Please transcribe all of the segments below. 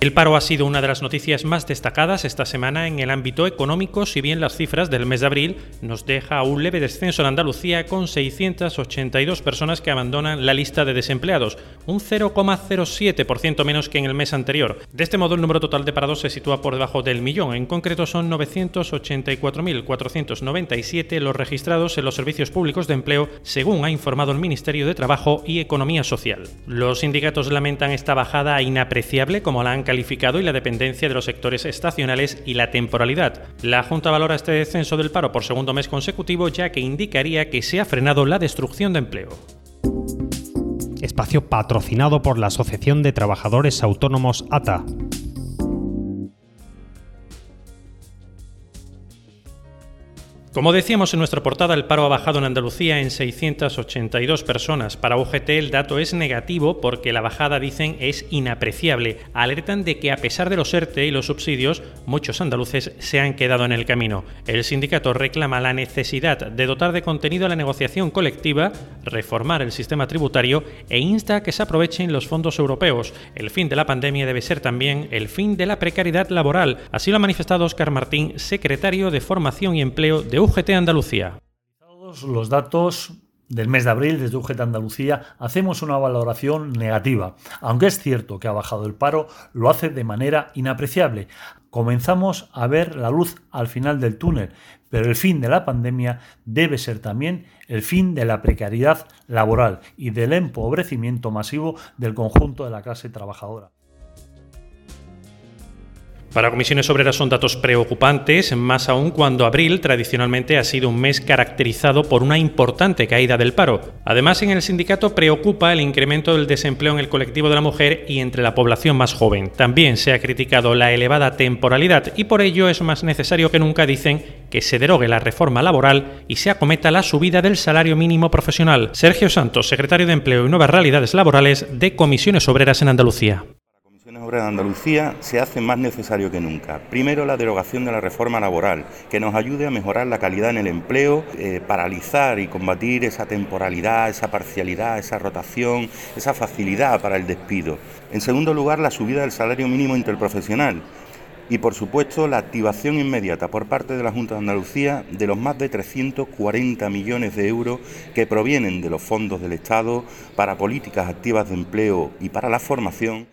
El paro ha sido una de las noticias más destacadas esta semana en el ámbito económico, si bien las cifras del mes de abril nos deja un leve descenso en Andalucía con 682 personas que abandonan la lista de desempleados, un 0,07% menos que en el mes anterior. De este modo, el número total de parados se sitúa por debajo del millón, en concreto son 984.497 los registrados en los servicios públicos de empleo, según ha informado el Ministerio de Trabajo y Economía Social. Los sindicatos lamentan esta bajada inapreciable, como la han calificado y la dependencia de los sectores estacionales y la temporalidad. La Junta valora este descenso del paro por segundo mes consecutivo ya que indicaría que se ha frenado la destrucción de empleo. Espacio patrocinado por la Asociación de Trabajadores Autónomos ATA. Como decíamos en nuestra portada, el paro ha bajado en Andalucía en 682 personas. Para UGT el dato es negativo porque la bajada, dicen, es inapreciable. Alertan de que a pesar de los ERTE y los subsidios, muchos andaluces se han quedado en el camino. El sindicato reclama la necesidad de dotar de contenido a la negociación colectiva, reformar el sistema tributario e insta a que se aprovechen los fondos europeos. El fin de la pandemia debe ser también el fin de la precariedad laboral. Así lo ha manifestado Oscar Martín, secretario de Formación y Empleo de UGT Andalucía. Los datos del mes de abril desde UGT Andalucía hacemos una valoración negativa. Aunque es cierto que ha bajado el paro, lo hace de manera inapreciable. Comenzamos a ver la luz al final del túnel, pero el fin de la pandemia debe ser también el fin de la precariedad laboral y del empobrecimiento masivo del conjunto de la clase trabajadora. Para comisiones obreras son datos preocupantes, más aún cuando abril tradicionalmente ha sido un mes caracterizado por una importante caída del paro. Además, en el sindicato preocupa el incremento del desempleo en el colectivo de la mujer y entre la población más joven. También se ha criticado la elevada temporalidad y por ello es más necesario que nunca, dicen, que se derogue la reforma laboral y se acometa la subida del salario mínimo profesional. Sergio Santos, secretario de Empleo y Nuevas Realidades Laborales de Comisiones Obreras en Andalucía de Andalucía se hace más necesario que nunca. Primero, la derogación de la reforma laboral, que nos ayude a mejorar la calidad en el empleo, eh, paralizar y combatir esa temporalidad, esa parcialidad, esa rotación, esa facilidad para el despido. En segundo lugar, la subida del salario mínimo interprofesional. Y por supuesto, la activación inmediata por parte de la Junta de Andalucía de los más de 340 millones de euros que provienen de los fondos del Estado para políticas activas de empleo y para la formación.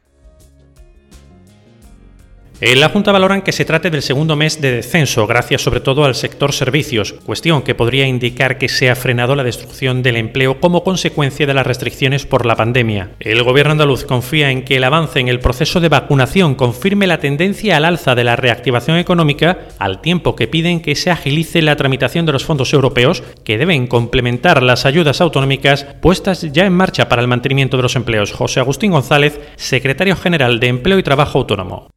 En la Junta valoran que se trate del segundo mes de descenso, gracias sobre todo al sector servicios, cuestión que podría indicar que se ha frenado la destrucción del empleo como consecuencia de las restricciones por la pandemia. El gobierno andaluz confía en que el avance en el proceso de vacunación confirme la tendencia al alza de la reactivación económica, al tiempo que piden que se agilice la tramitación de los fondos europeos, que deben complementar las ayudas autonómicas puestas ya en marcha para el mantenimiento de los empleos. José Agustín González, secretario general de Empleo y Trabajo Autónomo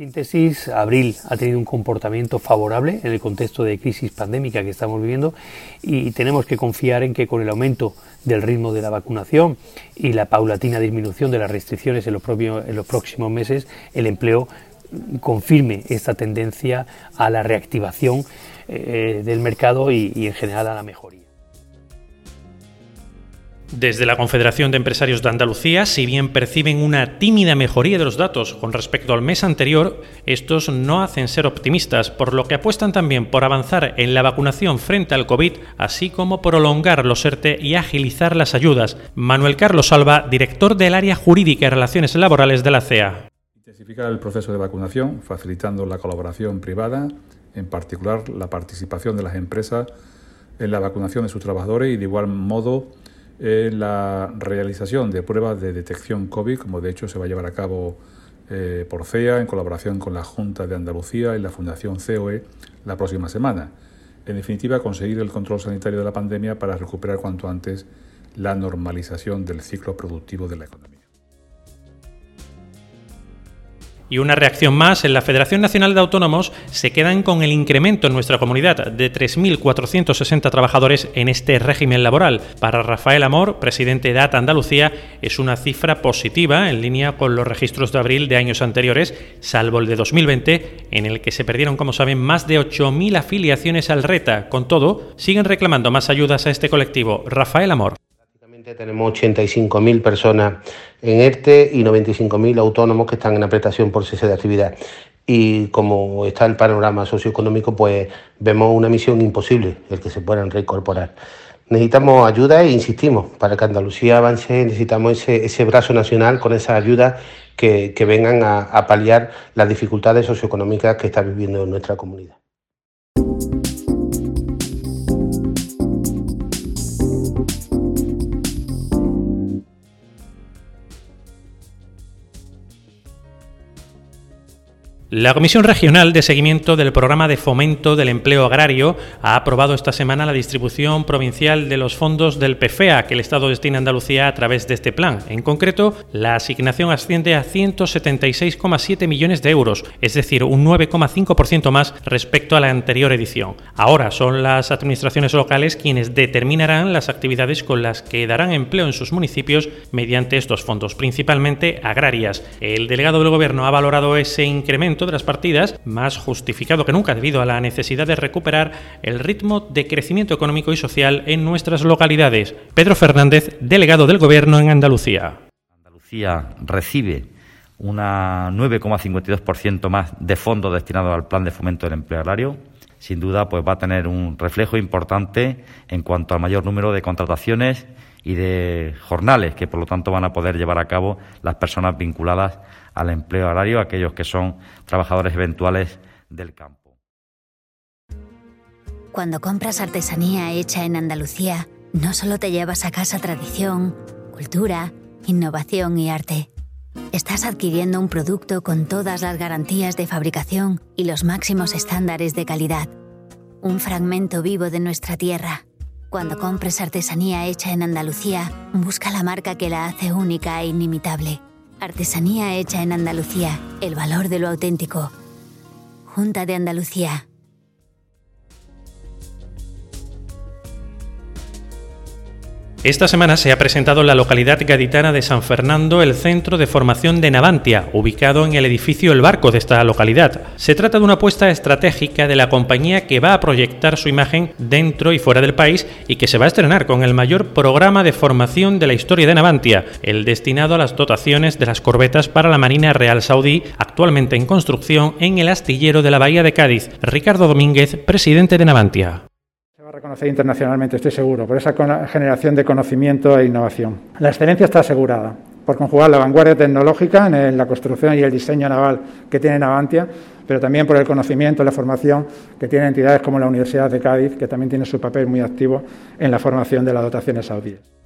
síntesis, abril ha tenido un comportamiento favorable en el contexto de crisis pandémica que estamos viviendo y tenemos que confiar en que con el aumento del ritmo de la vacunación y la paulatina disminución de las restricciones en los, próximos meses, el empleo confirme esta tendencia a la reactivación eh, del mercado y en general a la mejoría. Desde la Confederación de Empresarios de Andalucía, si bien perciben una tímida mejoría de los datos con respecto al mes anterior, estos no hacen ser optimistas, por lo que apuestan también por avanzar en la vacunación frente al COVID, así como prolongar los ERTE y agilizar las ayudas. Manuel Carlos Alba, director del área jurídica y relaciones laborales de la CEA. Intensificar el proceso de vacunación, facilitando la colaboración privada, en particular la participación de las empresas en la vacunación de sus trabajadores y de igual modo la realización de pruebas de detección COVID, como de hecho se va a llevar a cabo eh, por CEA en colaboración con la Junta de Andalucía y la Fundación COE la próxima semana. En definitiva, conseguir el control sanitario de la pandemia para recuperar cuanto antes la normalización del ciclo productivo de la economía. Y una reacción más, en la Federación Nacional de Autónomos se quedan con el incremento en nuestra comunidad de 3.460 trabajadores en este régimen laboral. Para Rafael Amor, presidente de ATA Andalucía, es una cifra positiva en línea con los registros de abril de años anteriores, salvo el de 2020, en el que se perdieron, como saben, más de 8.000 afiliaciones al RETA. Con todo, siguen reclamando más ayudas a este colectivo. Rafael Amor. Tenemos 85.000 personas en ERTE y 95.000 autónomos que están en la prestación por cese de actividad. Y como está el panorama socioeconómico, pues vemos una misión imposible el que se puedan reincorporar. Necesitamos ayuda e insistimos, para que Andalucía avance necesitamos ese, brazo nacional con esas ayudas que, vengan a paliar las dificultades socioeconómicas que está viviendo nuestra comunidad. La Comisión Regional de Seguimiento del Programa de Fomento del Empleo Agrario ha aprobado esta semana la distribución provincial de los fondos del PFEA que el Estado destina a Andalucía a través de este plan. En concreto, la asignación asciende a 176,7 millones de euros, es decir, un 9,5% más respecto a la anterior edición. Ahora son las administraciones locales quienes determinarán las actividades con las que darán empleo en sus municipios mediante estos fondos, principalmente agrarias. El delegado del Gobierno ha valorado ese incremento de las partidas, más justificado que nunca debido a la necesidad de recuperar el ritmo de crecimiento económico y social en nuestras localidades. Pedro Fernández, delegado del Gobierno en Andalucía. Andalucía recibe una 9,52% más de fondos destinados al plan de fomento del empleo agrario. Sin duda, pues va a tener un reflejo importante en cuanto al mayor número de contrataciones y de jornales que, por lo tanto, van a poder llevar a cabo las personas vinculadas al empleo horario, aquellos que son trabajadores eventuales del campo. Cuando compras artesanía hecha en Andalucía, no solo te llevas a casa tradición, cultura, innovación y arte. Estás adquiriendo un producto con todas las garantías de fabricación y los máximos estándares de calidad. Un fragmento vivo de nuestra tierra. Cuando compres artesanía hecha en Andalucía, busca la marca que la hace única e inimitable. Artesanía hecha en Andalucía. El valor de lo auténtico. Junta de Andalucía. Esta semana se ha presentado en la localidad gaditana de San Fernando el centro de formación de Navantia, ubicado en el edificio El Barco de esta localidad. Se trata de una apuesta estratégica de la compañía que va a proyectar su imagen dentro y fuera del país y que se va a estrenar con el mayor programa de formación de la historia de Navantia, el destinado a las dotaciones de las corbetas para la Marina Real Saudí, actualmente en construcción en el astillero de la Bahía de Cádiz. Ricardo Domínguez, presidente de Navantia reconocer internacionalmente, estoy seguro, por esa generación de conocimiento e innovación. La excelencia está asegurada por conjugar la vanguardia tecnológica en la construcción y el diseño naval que tiene Navantia, pero también por el conocimiento y la formación que tienen entidades como la Universidad de Cádiz, que también tiene su papel muy activo en la formación de las dotaciones saudíes.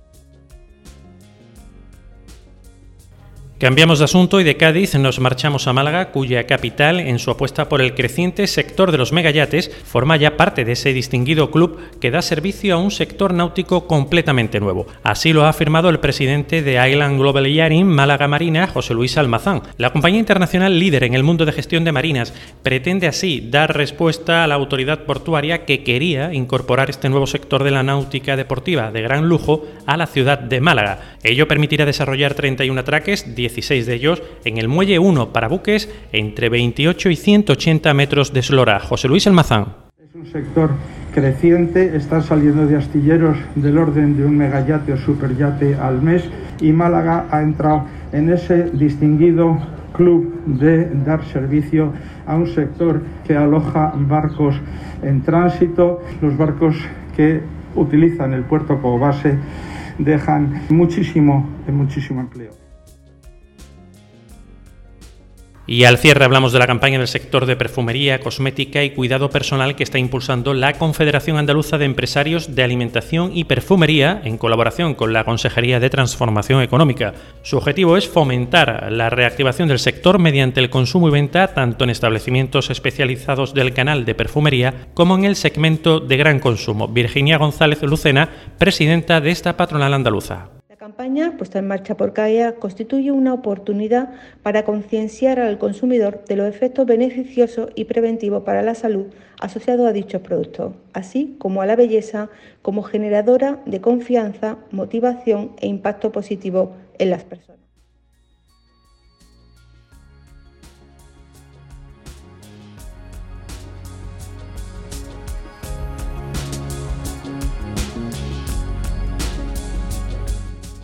Cambiamos de asunto y de Cádiz nos marchamos a Málaga, cuya capital, en su apuesta por el creciente sector de los megayates, forma ya parte de ese distinguido club que da servicio a un sector náutico completamente nuevo. Así lo ha afirmado el presidente de Island Global Yachting Málaga Marina, José Luis Almazán. La compañía internacional líder en el mundo de gestión de marinas pretende así dar respuesta a la autoridad portuaria que quería incorporar este nuevo sector de la náutica deportiva de gran lujo a la ciudad de Málaga. Ello permitirá desarrollar 31 atraques, 16 de ellos en el Muelle 1 para buques entre 28 y 180 metros de eslora. José Luis Almazán. Es un sector creciente, están saliendo de astilleros del orden de un megayate o superyate al mes y Málaga ha entrado en ese distinguido club de dar servicio a un sector que aloja barcos en tránsito, los barcos que utilizan el puerto como base dejan muchísimo, muchísimo empleo. Y al cierre hablamos de la campaña del sector de perfumería, cosmética y cuidado personal que está impulsando la Confederación Andaluza de Empresarios de Alimentación y Perfumería en colaboración con la Consejería de Transformación Económica. Su objetivo es fomentar la reactivación del sector mediante el consumo y venta tanto en establecimientos especializados del canal de perfumería como en el segmento de gran consumo. Virginia González Lucena, presidenta de esta patronal andaluza campaña puesta en marcha por CAEA constituye una oportunidad para concienciar al consumidor de los efectos beneficiosos y preventivos para la salud asociados a dichos productos, así como a la belleza como generadora de confianza, motivación e impacto positivo en las personas.